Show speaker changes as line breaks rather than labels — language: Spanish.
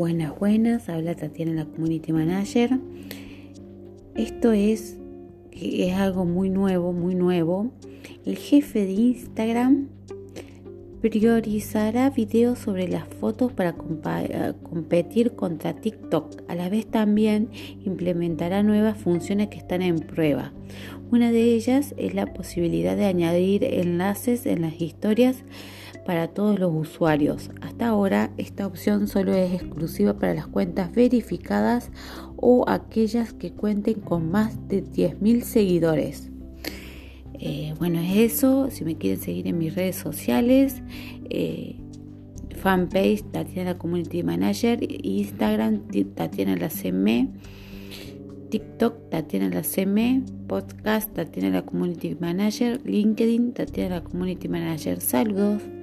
Buenas, buenas, habla Tatiana, la Community Manager. Esto es, es algo muy nuevo, muy nuevo. El jefe de Instagram priorizará videos sobre las fotos para eh, competir contra TikTok. A la vez también implementará nuevas funciones que están en prueba. Una de ellas es la posibilidad de añadir enlaces en las historias para todos los usuarios. Hasta ahora esta opción solo es exclusiva para las cuentas verificadas o aquellas que cuenten con más de 10.000 seguidores. Eh, bueno, es eso. Si me quieren seguir en mis redes sociales, eh, fanpage Tatiana Community Manager, Instagram Tatiana la CM, TikTok Tatiana la CM, podcast Tatiana la Community Manager, LinkedIn Tatiana la Community Manager. Saludos.